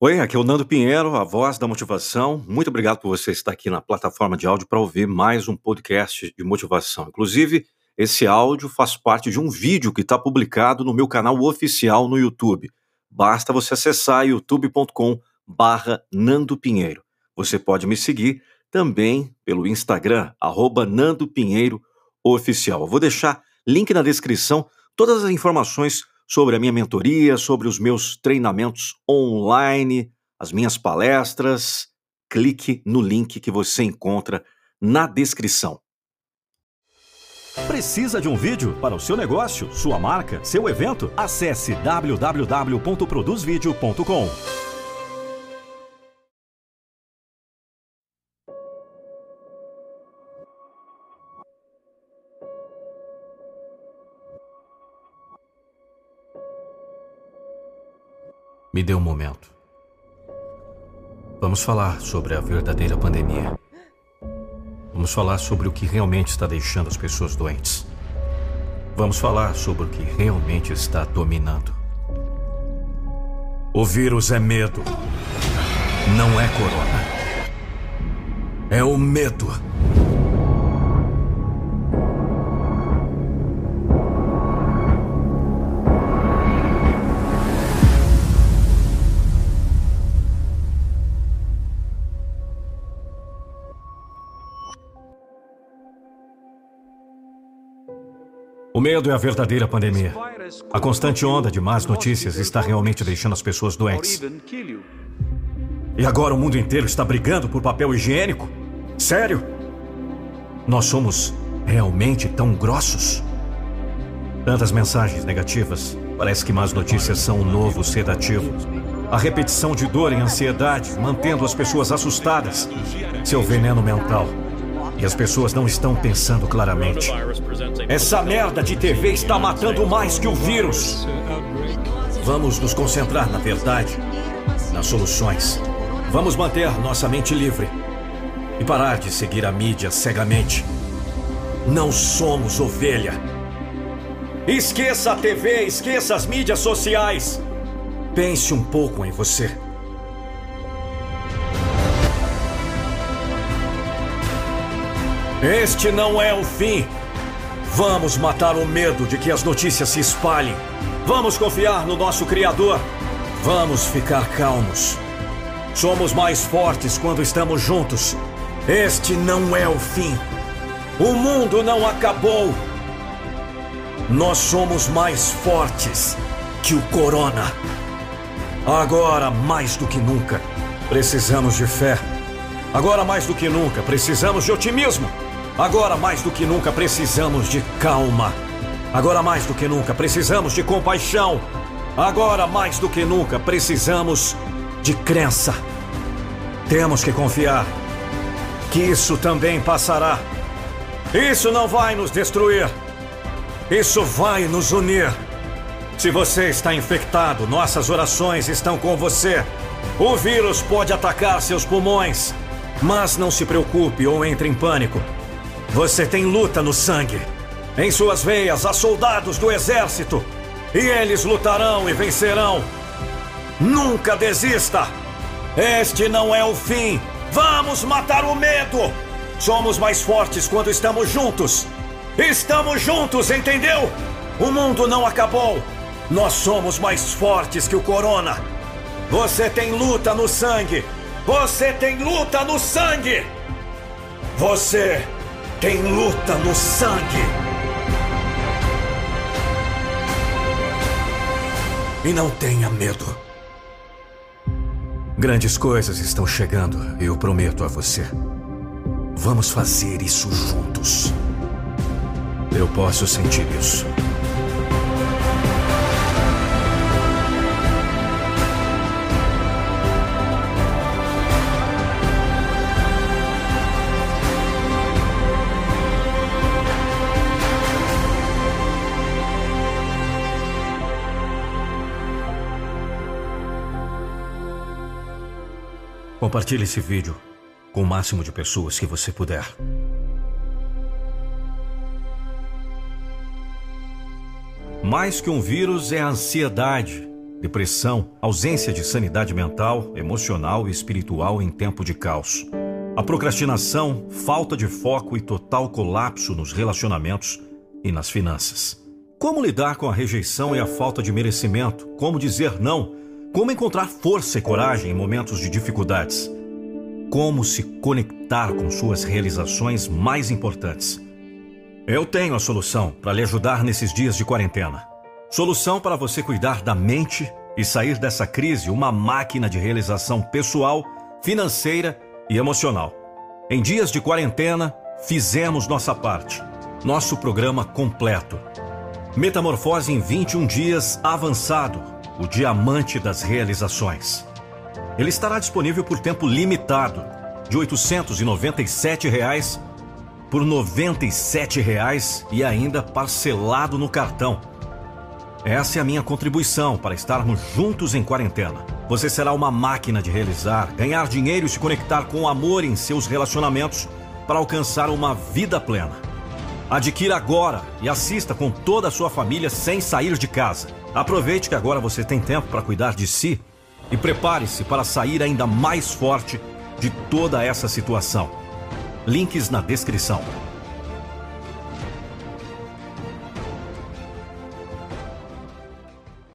Oi, aqui é o Nando Pinheiro, a voz da motivação. Muito obrigado por você estar aqui na plataforma de áudio para ouvir mais um podcast de motivação. Inclusive, esse áudio faz parte de um vídeo que está publicado no meu canal oficial no YouTube. Basta você acessar youtube.com barra Nando Pinheiro. Você pode me seguir também pelo Instagram, arroba Nando Pinheiro Oficial. Eu vou deixar link na descrição, todas as informações sobre a minha mentoria, sobre os meus treinamentos online, as minhas palestras. Clique no link que você encontra na descrição. Precisa de um vídeo para o seu negócio, sua marca, seu evento? Acesse www.produzvideo.com. Me dê um momento. Vamos falar sobre a verdadeira pandemia. Vamos falar sobre o que realmente está deixando as pessoas doentes. Vamos falar sobre o que realmente está dominando. O vírus é medo. Não é corona. É o medo. Medo é a verdadeira pandemia. A constante onda de más notícias está realmente deixando as pessoas doentes. E agora o mundo inteiro está brigando por papel higiênico? Sério? Nós somos realmente tão grossos? Tantas mensagens negativas. Parece que más notícias são um novo sedativo. A repetição de dor e ansiedade, mantendo as pessoas assustadas. Seu veneno mental. E as pessoas não estão pensando claramente. Essa merda de TV está matando mais que o vírus. Vamos nos concentrar na verdade, nas soluções. Vamos manter nossa mente livre e parar de seguir a mídia cegamente. Não somos ovelha. Esqueça a TV, esqueça as mídias sociais. Pense um pouco em você. Este não é o fim. Vamos matar o medo de que as notícias se espalhem. Vamos confiar no nosso Criador. Vamos ficar calmos. Somos mais fortes quando estamos juntos. Este não é o fim. O mundo não acabou. Nós somos mais fortes que o Corona. Agora, mais do que nunca, precisamos de fé. Agora, mais do que nunca, precisamos de otimismo. Agora mais do que nunca precisamos de calma. Agora mais do que nunca precisamos de compaixão. Agora mais do que nunca precisamos de crença. Temos que confiar que isso também passará. Isso não vai nos destruir. Isso vai nos unir. Se você está infectado, nossas orações estão com você. O vírus pode atacar seus pulmões, mas não se preocupe ou entre em pânico. Você tem luta no sangue. Em suas veias há soldados do exército. E eles lutarão e vencerão. Nunca desista! Este não é o fim. Vamos matar o medo! Somos mais fortes quando estamos juntos. Estamos juntos, entendeu? O mundo não acabou. Nós somos mais fortes que o corona. Você tem luta no sangue. Você tem luta no sangue. Você tem luta no sangue. E não tenha medo. Grandes coisas estão chegando, eu prometo a você. Vamos fazer isso juntos. Eu posso sentir isso. Compartilhe esse vídeo com o máximo de pessoas que você puder. Mais que um vírus é a ansiedade, depressão, ausência de sanidade mental, emocional e espiritual em tempo de caos. A procrastinação, falta de foco e total colapso nos relacionamentos e nas finanças. Como lidar com a rejeição e a falta de merecimento? Como dizer não? Como encontrar força e coragem em momentos de dificuldades? Como se conectar com suas realizações mais importantes? Eu tenho a solução para lhe ajudar nesses dias de quarentena. Solução para você cuidar da mente e sair dessa crise uma máquina de realização pessoal, financeira e emocional. Em dias de quarentena, fizemos nossa parte. Nosso programa completo. Metamorfose em 21 dias avançado, o diamante das realizações. Ele estará disponível por tempo limitado, de 897 reais por 97 reais e ainda parcelado no cartão. Essa é a minha contribuição para estarmos juntos em quarentena. Você será uma máquina de realizar, ganhar dinheiro e se conectar com o amor em seus relacionamentos para alcançar uma vida plena. Adquira agora e assista com toda a sua família sem sair de casa. Aproveite que agora você tem tempo para cuidar de si e prepare-se para sair ainda mais forte de toda essa situação. Links na descrição.